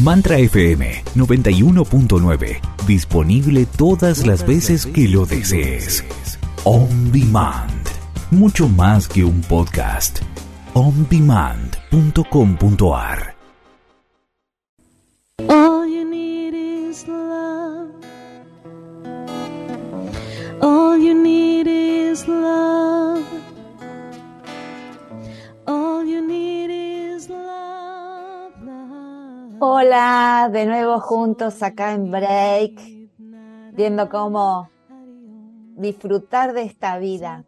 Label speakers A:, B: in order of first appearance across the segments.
A: Mantra FM 91.9. Disponible todas las veces que lo desees. On Demand. Mucho más que un podcast. ondemand.com.ar
B: Hola, de nuevo juntos acá en Break, viendo cómo disfrutar de esta vida,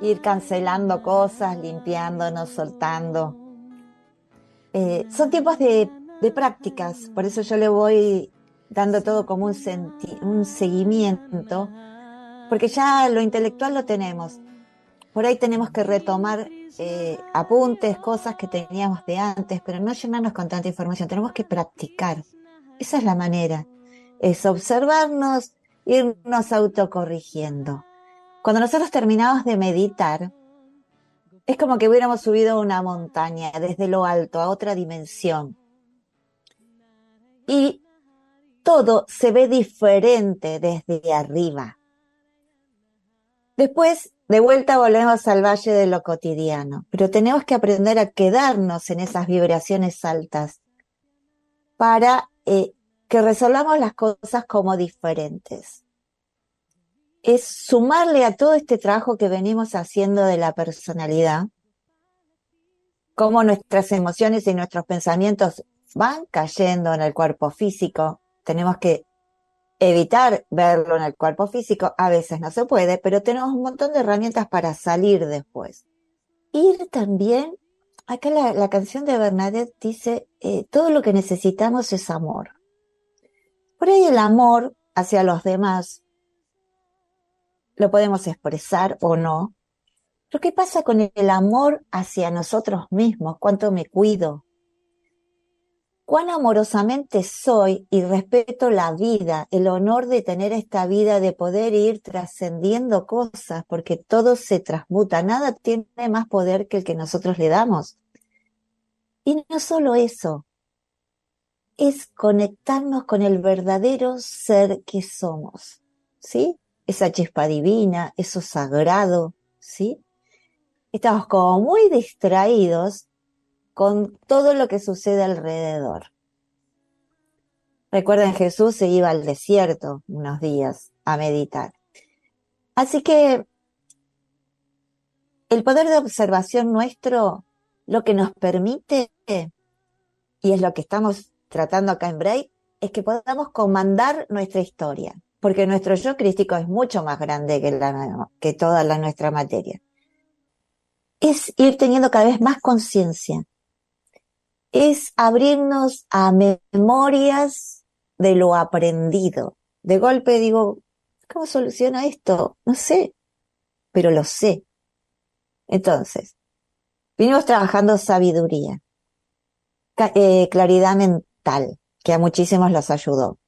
B: ir cancelando cosas, limpiándonos, soltando. Eh, son tiempos de, prácticas, por eso yo le voy dando todo como un seguimiento, porque ya lo intelectual lo tenemos. Por ahí tenemos que retomar eh, apuntes, cosas que teníamos de antes, pero no llenarnos con tanta información, tenemos que practicar. Esa es la manera, es observarnos, irnos autocorrigiendo. Cuando nosotros terminamos de meditar, es como que hubiéramos subido una montaña desde lo alto a otra dimensión. Y todo se ve diferente desde arriba. Después, de vuelta volvemos al valle de lo cotidiano, pero tenemos que aprender a quedarnos en esas vibraciones altas para eh, que resolvamos las cosas como diferentes. Es sumarle a todo este trabajo que venimos haciendo de la personalidad, cómo nuestras emociones y nuestros pensamientos van cayendo en el cuerpo físico. Tenemos que evitar verlo en el cuerpo físico, a veces no se puede, pero tenemos un montón de herramientas para salir después. Ir también, acá la, la canción de Bernadette dice, eh, todo lo que necesitamos es amor. Por ahí el amor hacia los demás lo podemos expresar o no. Pero ¿qué pasa con el amor hacia nosotros mismos? ¿Cuánto me cuido? Cuán amorosamente soy y respeto la vida, el honor de tener esta vida, de poder ir trascendiendo cosas, porque todo se transmuta, nada tiene más poder que el que nosotros le damos. Y no solo eso, es conectarnos con el verdadero ser que somos, ¿sí? Esa chispa divina, eso sagrado, ¿sí? Estamos como muy distraídos con todo lo que sucede alrededor. Recuerden, Jesús se iba al desierto unos días a meditar. Así que el poder de observación nuestro lo que nos permite, y es lo que estamos tratando acá en Break, es que podamos comandar nuestra historia, porque nuestro yo crístico es mucho más grande que, la, que toda la nuestra materia. Es ir teniendo cada vez más conciencia, es abrirnos a memorias de lo aprendido. De golpe digo, ¿cómo soluciona esto? No sé, pero lo sé. Entonces, vinimos trabajando sabiduría, eh, claridad mental, que a muchísimos los ayudó.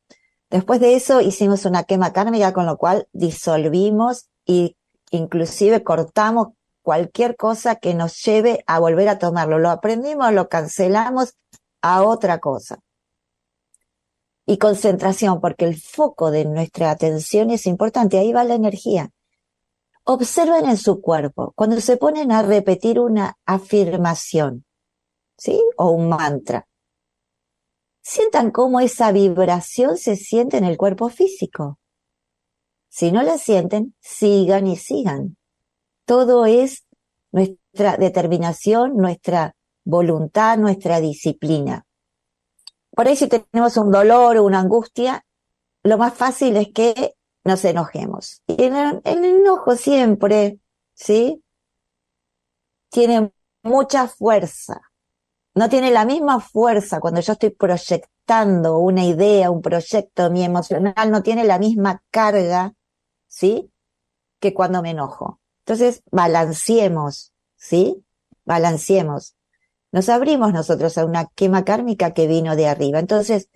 B: Después de eso hicimos una quema kármica, con lo cual disolvimos y inclusive cortamos cualquier cosa que nos lleve a volver a tomarlo. Lo aprendimos, lo cancelamos a otra cosa. Y concentración, porque el foco de nuestra atención es importante, ahí va la energía. Observen en su cuerpo, cuando se ponen a repetir una afirmación, ¿sí? O un mantra. Sientan cómo esa vibración se siente en el cuerpo físico. Si no la sienten, sigan y sigan todo es nuestra determinación, nuestra voluntad, nuestra disciplina. Por ahí si tenemos un dolor o una angustia, lo más fácil es que nos enojemos. Y el, el enojo siempre, ¿sí? Tiene mucha fuerza. no tiene la misma fuerza cuando yo estoy proyectando una idea, un proyecto, mi emocional no tiene la misma carga, ¿sí? Que cuando me enojo. Entonces, balanceemos, ¿sí? Balanceemos. Nos abrimos nosotros a una quema kármica que vino de arriba. Entonces,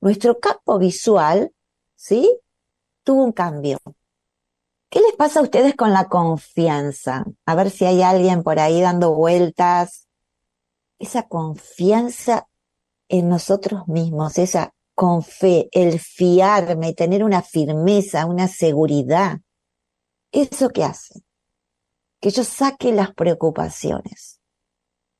B: nuestro campo visual, ¿sí? Tuvo un cambio. ¿Qué les pasa a ustedes con la confianza? A ver si hay alguien por ahí dando vueltas. Esa confianza en nosotros mismos, esa con fe, el fiarme, tener una firmeza, una seguridad. ¿Eso qué hace? Que yo saque las preocupaciones.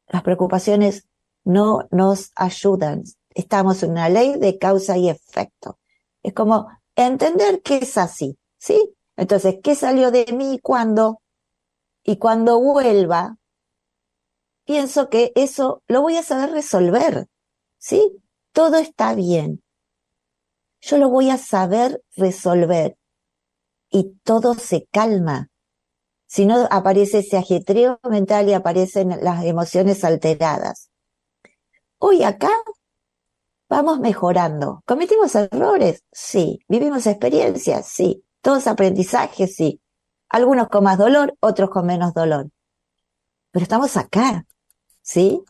B: Las preocupaciones no nos ayudan. Estamos en una ley de causa y efecto. Es como entender que es así, ¿sí? Entonces, ¿qué salió de mí cuando? Y cuando vuelva, pienso que eso lo voy a saber resolver, ¿sí? Todo está bien. Yo lo voy a saber resolver y todo se calma. Si no aparece ese ajetreo mental y aparecen las emociones alteradas. Hoy acá vamos mejorando. ¿Cometimos errores? Sí. ¿Vivimos experiencias? Sí. Todos aprendizajes, sí. Algunos con más dolor, otros con menos dolor. Pero estamos acá, ¿sí?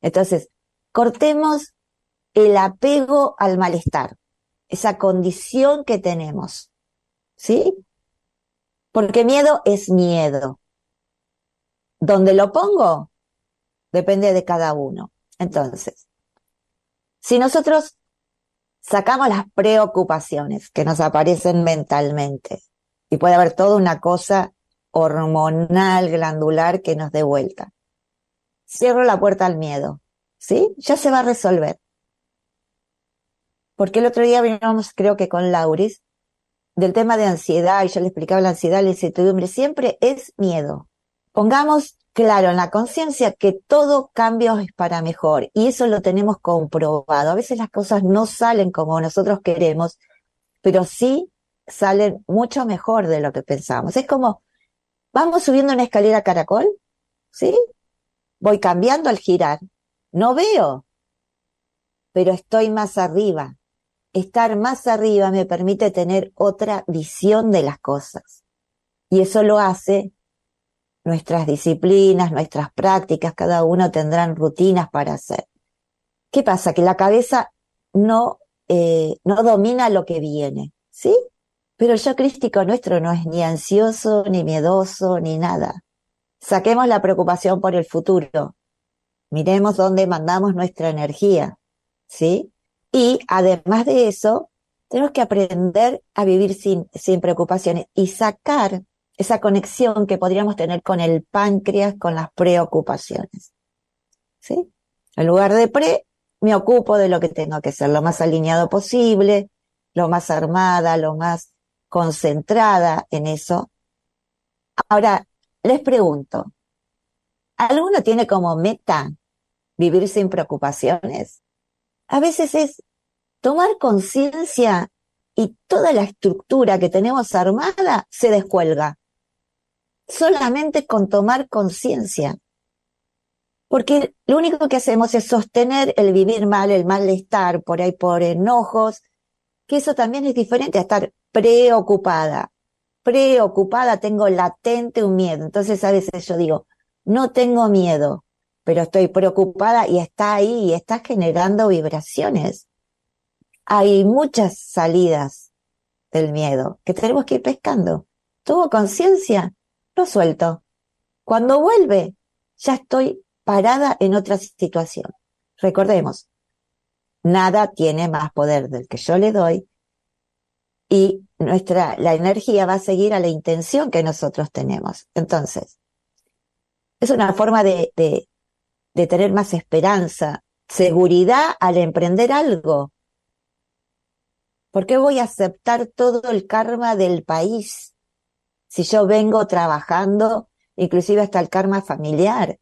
B: Entonces, cortemos el apego al malestar, esa condición que tenemos, ¿sí? Porque miedo es miedo. ¿Dónde lo pongo? Depende de cada uno. Entonces, si nosotros sacamos las preocupaciones que nos aparecen mentalmente. Y puede haber toda una cosa hormonal, glandular que nos dé vuelta. Cierro la puerta al miedo, ¿sí? Ya se va a resolver. Porque el otro día veníamos, creo que con Lauris, del tema de ansiedad, y yo le explicaba la ansiedad, la incertidumbre, siempre es miedo. Pongamos claro en la conciencia que todo cambio es para mejor y eso lo tenemos comprobado. A veces las cosas no salen como nosotros queremos, pero sí salen mucho mejor de lo que pensamos. Es como, vamos subiendo una escalera caracol, ¿sí? Voy cambiando al girar. No veo, pero estoy más arriba. Estar más arriba me permite tener otra visión de las cosas. Y eso lo hace nuestras disciplinas, nuestras prácticas, cada uno tendrán rutinas para hacer. ¿Qué pasa? Que la cabeza no, eh, no domina lo que viene, ¿sí? Pero el yo crístico nuestro no es ni ansioso, ni miedoso, ni nada. Saquemos la preocupación por el futuro. Miremos dónde mandamos nuestra energía, ¿sí? Y además de eso, tenemos que aprender a vivir sin, sin preocupaciones y sacar esa conexión que podríamos tener con el páncreas, con las preocupaciones. ¿Sí? En lugar de pre, me ocupo de lo que tengo que ser, lo más alineado posible, lo más armada, lo más concentrada en eso. Ahora, les pregunto, ¿alguno tiene como meta vivir sin preocupaciones? A veces es tomar conciencia y toda la estructura que tenemos armada se descuelga solamente con tomar conciencia. Porque lo único que hacemos es sostener el vivir mal, el malestar, por ahí por enojos, que eso también es diferente a estar preocupada. Preocupada tengo latente un miedo. Entonces a veces yo digo, no tengo miedo, pero estoy preocupada y está ahí y está generando vibraciones. Hay muchas salidas del miedo que tenemos que ir pescando. Tuvo conciencia lo suelto. Cuando vuelve, ya estoy parada en otra situación. Recordemos, nada tiene más poder del que yo le doy y nuestra, la energía va a seguir a la intención que nosotros tenemos. Entonces, es una forma de, de, de tener más esperanza, seguridad al emprender algo. ¿Por qué voy a aceptar todo el karma del país? si yo vengo trabajando, inclusive hasta el karma familiar.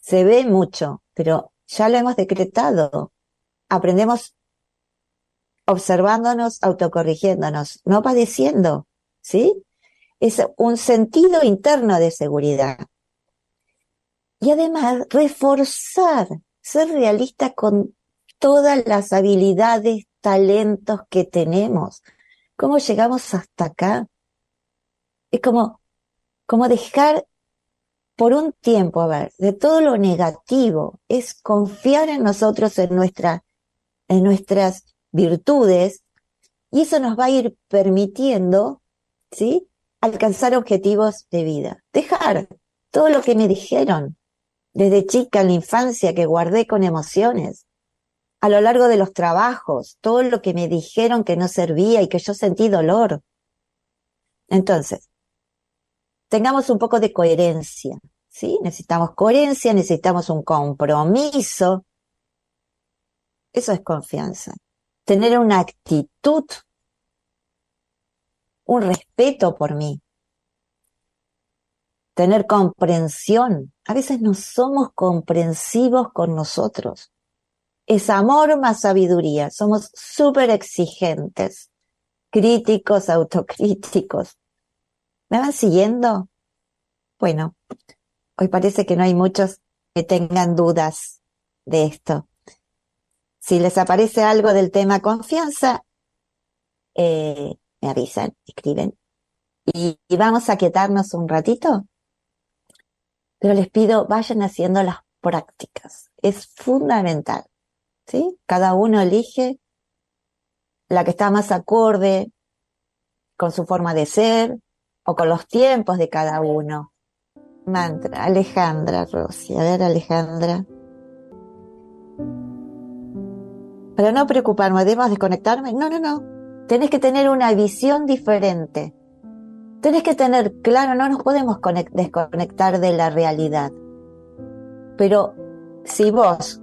B: Se ve mucho, pero ya lo hemos decretado. Aprendemos observándonos, autocorrigiéndonos, no padeciendo, ¿sí? Es un sentido interno de seguridad. Y además, reforzar, ser realista con todas las habilidades, talentos que tenemos. ¿Cómo llegamos hasta acá? Es como, como dejar por un tiempo, a ver, de todo lo negativo, es confiar en nosotros, en nuestra, en nuestras virtudes, y eso nos va a ir permitiendo, ¿sí? Alcanzar objetivos de vida. Dejar todo lo que me dijeron desde chica en la infancia que guardé con emociones, a lo largo de los trabajos, todo lo que me dijeron que no servía y que yo sentí dolor. Entonces, tengamos un poco de coherencia, ¿sí? Necesitamos coherencia, necesitamos un compromiso. Eso es confianza. Tener una actitud, un respeto por mí. Tener comprensión. A veces no somos comprensivos con nosotros. Es amor más sabiduría. Somos súper exigentes, críticos, autocríticos. ¿Me van siguiendo? Bueno, hoy parece que no hay muchos que tengan dudas de esto. Si les aparece algo del tema confianza, eh, me avisan, escriben. Y, y vamos a quietarnos un ratito. Pero les pido, vayan haciendo las prácticas. Es fundamental. ¿Sí? Cada uno elige la que está más acorde con su forma de ser, o con los tiempos de cada uno. Mantra, Alejandra Rossi. A ver, Alejandra. Para no preocuparme, ¿debemos desconectarme? No, no, no. Tenés que tener una visión diferente. Tenés que tener claro, no nos podemos desconectar de la realidad. Pero si vos,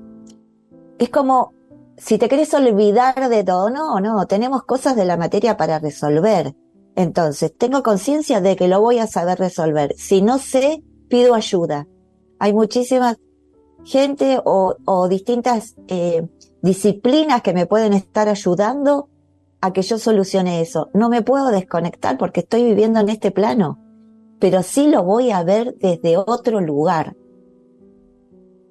B: es como si te querés olvidar de todo, no, no, tenemos cosas de la materia para resolver. Entonces, tengo conciencia de que lo voy a saber resolver. Si no sé, pido ayuda. Hay muchísima gente o, distintas eh, disciplinas que me pueden estar ayudando a que yo solucione eso. No me puedo desconectar porque estoy viviendo en este plano, pero sí lo voy a ver desde otro lugar.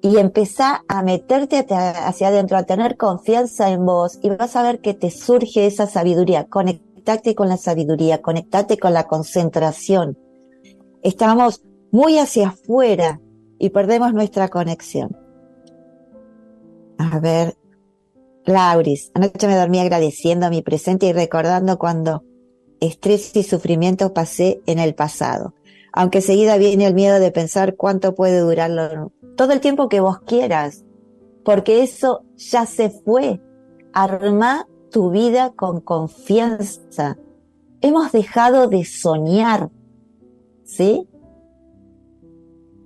B: Y empezá a meterte hacia adentro, a tener confianza en vos y vas a ver que te surge esa sabiduría. Conectate con la sabiduría, conectate con la concentración. Estamos muy hacia afuera y perdemos nuestra conexión. A ver, Lauris, anoche me dormí agradeciendo mi presente y recordando cuando estrés y sufrimiento pasé en el pasado. Aunque seguida viene el miedo de pensar cuánto puede durarlo. Todo el tiempo que vos quieras, porque eso ya se fue. Arma tu vida con confianza. Hemos dejado de soñar, ¿sí?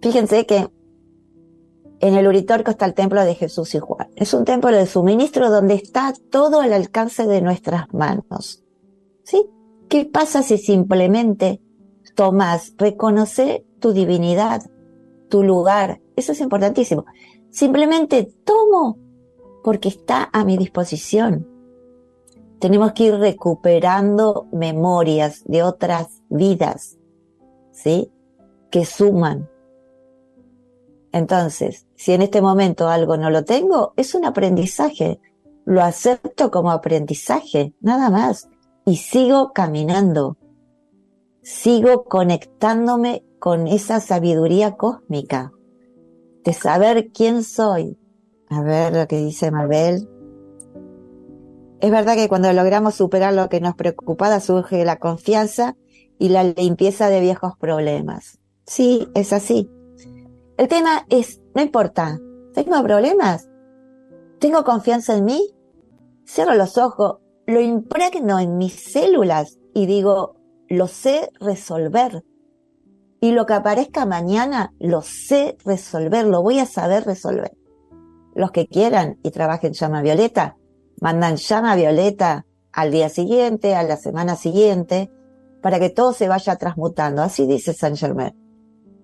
B: Fíjense que en el Uritorco está el templo de Jesús y Juan. Es un templo de suministro donde está todo al alcance de nuestras manos. ¿Sí? ¿Qué pasa si simplemente tomas, reconoce tu divinidad, tu lugar? Eso es importantísimo. Simplemente tomo porque está a mi disposición tenemos que ir recuperando memorias de otras vidas, ¿sí? Que suman. Entonces, si en este momento algo no lo tengo, es un aprendizaje. Lo acepto como aprendizaje, nada más. Y sigo caminando. Sigo conectándome con esa sabiduría cósmica de saber quién soy. A ver lo que dice Mabel. Es verdad que cuando logramos superar lo que nos preocupaba surge la confianza y la limpieza de viejos problemas. Sí, es así. El tema es, no importa, ¿tengo problemas? ¿Tengo confianza en mí? Cierro los ojos, lo impregno en mis células y digo, lo sé resolver. Y lo que aparezca mañana, lo sé resolver, lo voy a saber resolver. Los que quieran y trabajen llama violeta, mandan llama violeta al día siguiente, a la semana siguiente, para que todo se vaya transmutando. Así dice Saint Germain.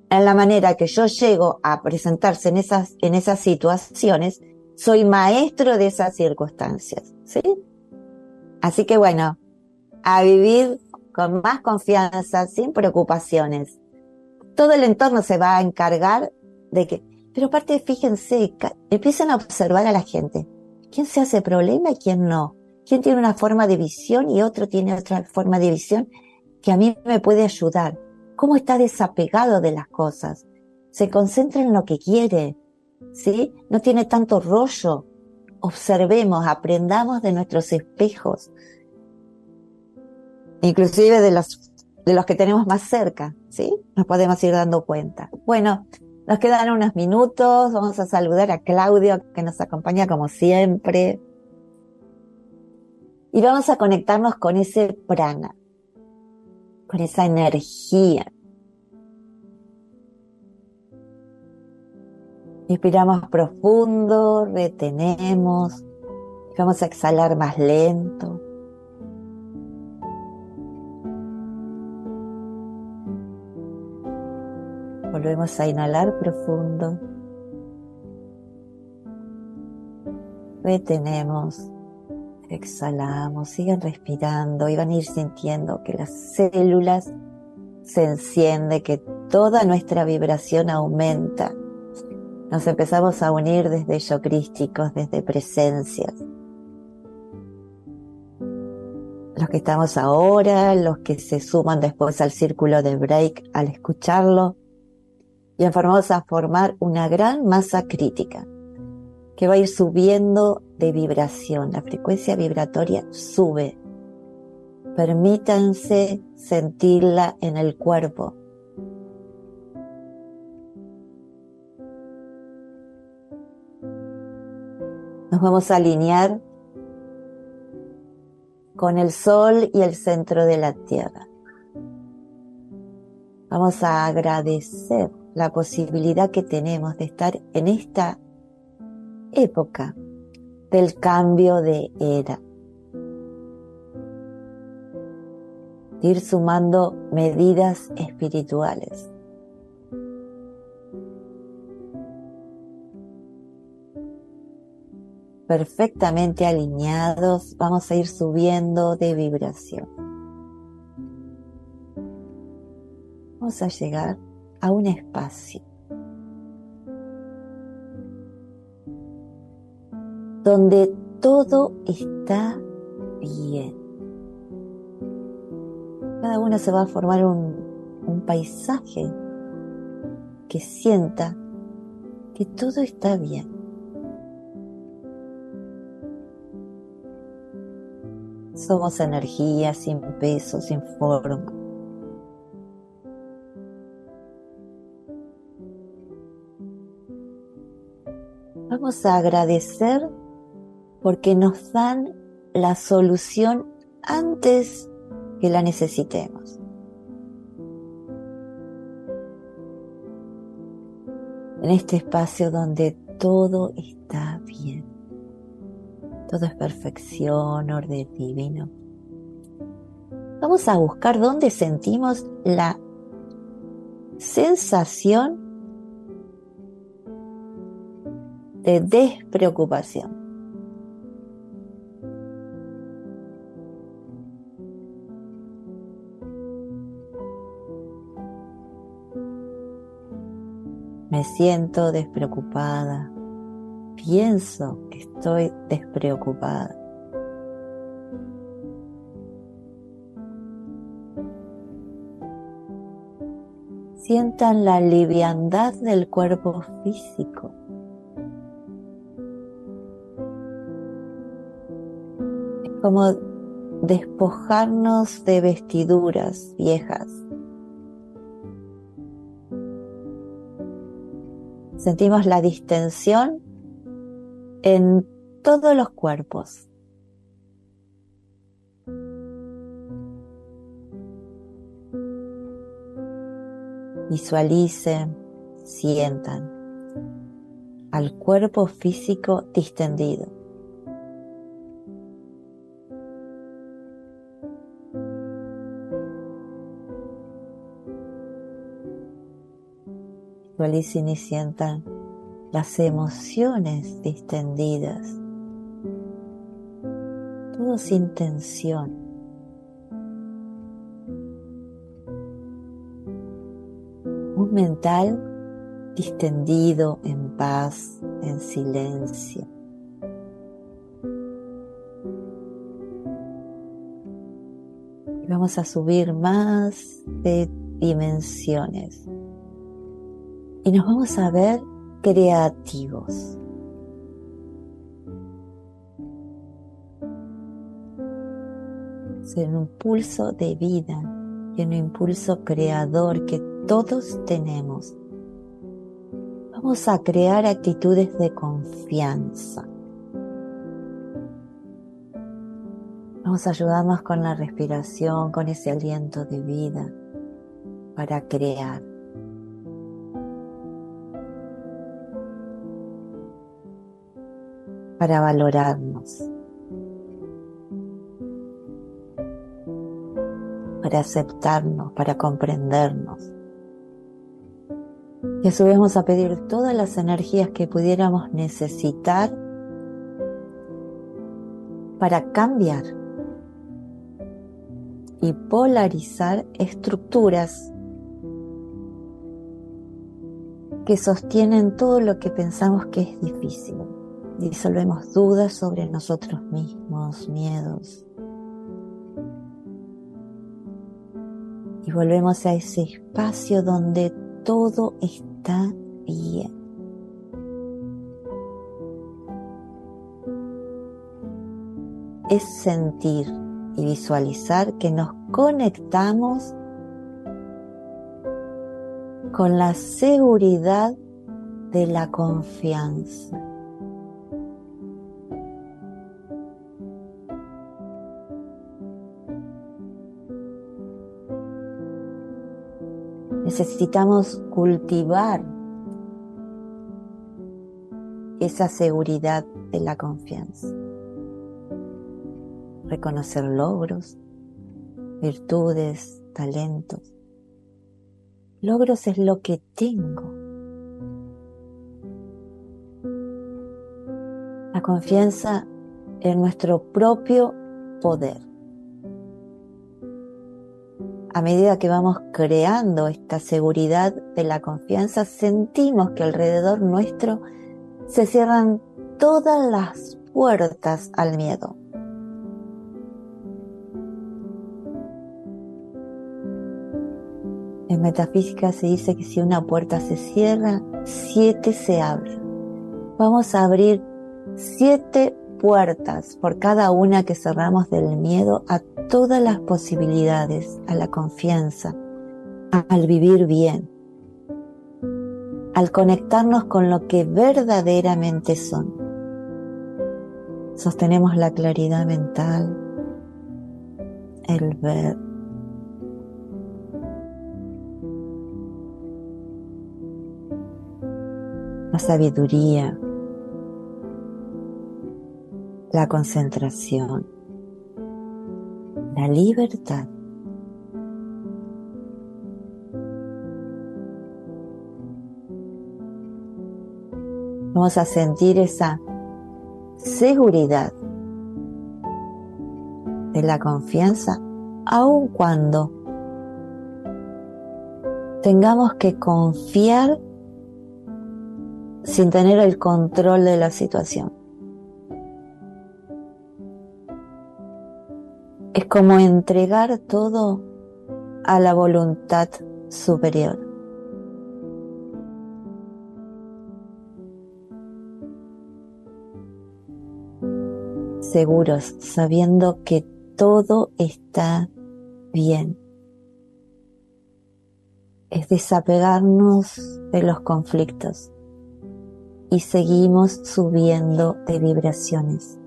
B: En la manera que yo llego a presentarse en esas, en esas situaciones, soy maestro de esas circunstancias. ¿Sí? Así que bueno, a vivir con más confianza, sin preocupaciones. Todo el entorno se va a encargar de que, pero aparte fíjense, empiezan a observar a la gente. ¿Quién se hace problema y quién no? ¿Quién tiene una forma de visión y otro tiene otra forma de visión que a mí me puede ayudar? ¿Cómo está desapegado de las cosas? Se concentra en lo que quiere, ¿sí? No tiene tanto rollo. Observemos, aprendamos de nuestros espejos, inclusive de los, de los que tenemos más cerca, ¿sí? Nos podemos ir dando cuenta. Bueno, nos quedan unos minutos, vamos a saludar a Claudio, que nos acompaña como siempre. Y vamos a conectarnos con ese prana, con esa energía. Inspiramos profundo, retenemos, vamos a exhalar más lento. Volvemos a inhalar profundo. Retenemos, exhalamos, sigan respirando y van a ir sintiendo que las células se encienden, que toda nuestra vibración aumenta. Nos empezamos a unir desde yo crísticos, desde presencias. Los que estamos ahora, los que se suman después al círculo de break al escucharlo, y vamos a formar una gran masa crítica que va a ir subiendo de vibración. La frecuencia vibratoria sube. Permítanse sentirla en el cuerpo. Nos vamos a alinear con el sol y el centro de la tierra. Vamos a agradecer la posibilidad que tenemos de estar en esta época del cambio de era. Ir sumando medidas espirituales. Perfectamente alineados, vamos a ir subiendo de vibración. Vamos a llegar a un espacio donde todo está bien. Cada uno se va a formar un, un paisaje que sienta que todo está bien. Somos energía sin peso, sin forma. Vamos a agradecer porque nos dan la solución antes que la necesitemos. En este espacio donde todo está bien, todo es perfección, orden divino. Vamos a buscar dónde sentimos la sensación de despreocupación. Siento despreocupada. Pienso que estoy despreocupada. Sientan la liviandad del cuerpo físico. Es como despojarnos de vestiduras viejas. Sentimos la distensión en todos los cuerpos. Visualicen, sientan al cuerpo físico distendido. Visualicen y sientan las emociones distendidas, todo sin tensión. Un mental distendido, en paz, en silencio. Y vamos a subir más de dimensiones. Y nos vamos a ver creativos. Ser un impulso de vida y un impulso creador que todos tenemos. Vamos a crear actitudes de confianza. Vamos a ayudarnos con la respiración, con ese aliento de vida para crear. Para valorarnos. Para aceptarnos, para comprendernos. Y a vamos a pedir todas las energías que pudiéramos necesitar para cambiar y polarizar estructuras que sostienen todo lo que pensamos que es difícil. Disolvemos dudas sobre nosotros mismos, miedos. Y volvemos a ese espacio donde todo está bien. Es sentir y visualizar que nos conectamos con la seguridad de la confianza. Necesitamos cultivar esa seguridad de la confianza reconocer logros, virtudes, talentos. Logros es lo que tengo. La confianza en nuestro propio poder. A medida que vamos creando esta seguridad de la confianza, sentimos que alrededor nuestro se cierran todas las puertas al miedo. En metafísica se dice que si una puerta se cierra, siete se abren. Vamos a abrir siete puertas por cada una que cerramos del miedo a todas las posibilidades, a la confianza, al vivir bien, al conectarnos con lo que verdaderamente son. Sostenemos la claridad mental, el ver, la sabiduría, la concentración, la libertad. Vamos a sentir esa seguridad de la confianza aun cuando tengamos que confiar sin tener el control de la situación. Es como entregar todo a la voluntad superior. Seguros, sabiendo que todo está bien. Es desapegarnos de los conflictos y seguimos subiendo de vibraciones.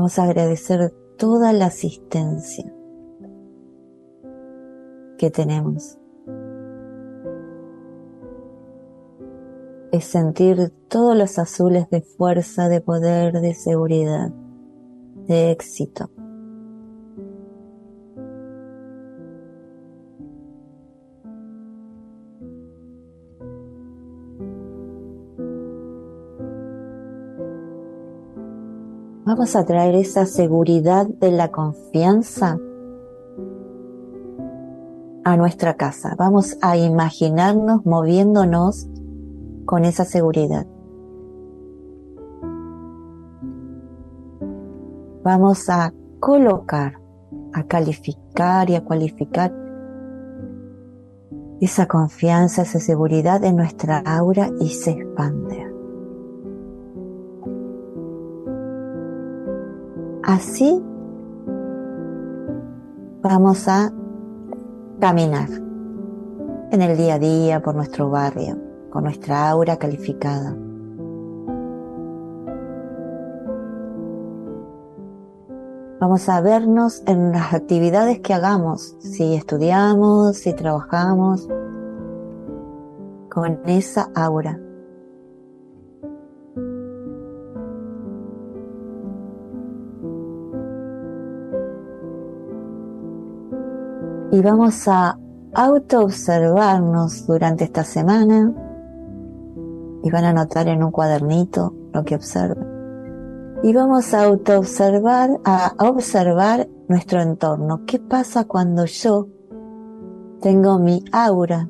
B: Vamos a agradecer toda la asistencia que tenemos. Es sentir todos los azules de fuerza, de poder, de seguridad, de éxito. Vamos a traer esa seguridad de la confianza a nuestra casa. Vamos a imaginarnos moviéndonos con esa seguridad. Vamos a colocar, a calificar y a cualificar esa confianza, esa seguridad en nuestra aura y se expande. Así vamos a caminar en el día a día por nuestro barrio, con nuestra aura calificada. Vamos a vernos en las actividades que hagamos, si estudiamos, si trabajamos, con esa aura. Y vamos a autoobservarnos durante esta semana y van a anotar en un cuadernito lo que observen. Y vamos a autoobservar, a observar nuestro entorno. ¿Qué pasa cuando yo tengo mi aura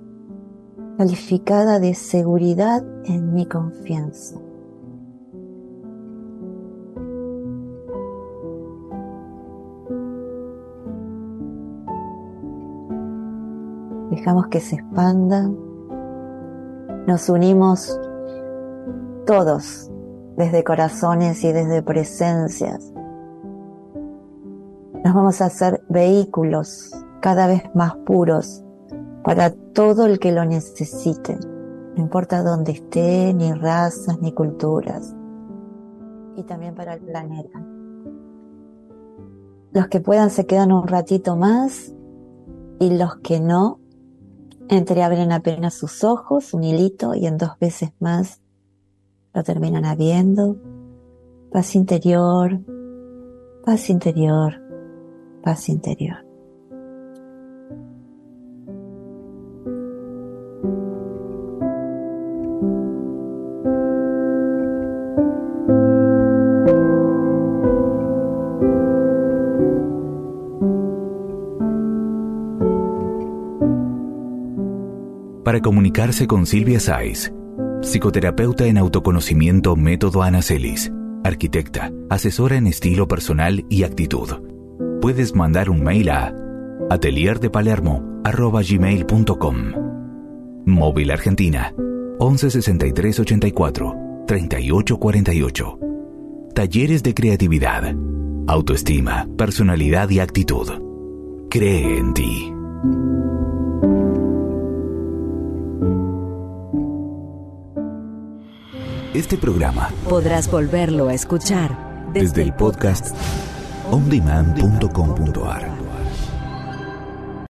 B: calificada de seguridad en mi confianza? Dejamos que se expanda, nos unimos todos desde corazones y desde presencias. Nos vamos a hacer vehículos cada vez más puros para todo el que lo necesite, no importa dónde esté, ni razas, ni culturas, y también para el planeta. Los que puedan se quedan un ratito más y los que no Entreabren apenas sus ojos, un hilito, y en dos veces más lo terminan abriendo. Paz interior, paz interior, paz interior.
A: Para comunicarse con Silvia Saiz, psicoterapeuta en autoconocimiento Método Anacelis, arquitecta, asesora en estilo personal y actitud. Puedes mandar un mail a atelierdepalermo.com. Móvil Argentina 1163 84 3848. Talleres de creatividad, autoestima, personalidad y actitud. Cree en ti. Este programa
C: podrás volverlo a escuchar
A: desde, el podcast ondemand.com.ar.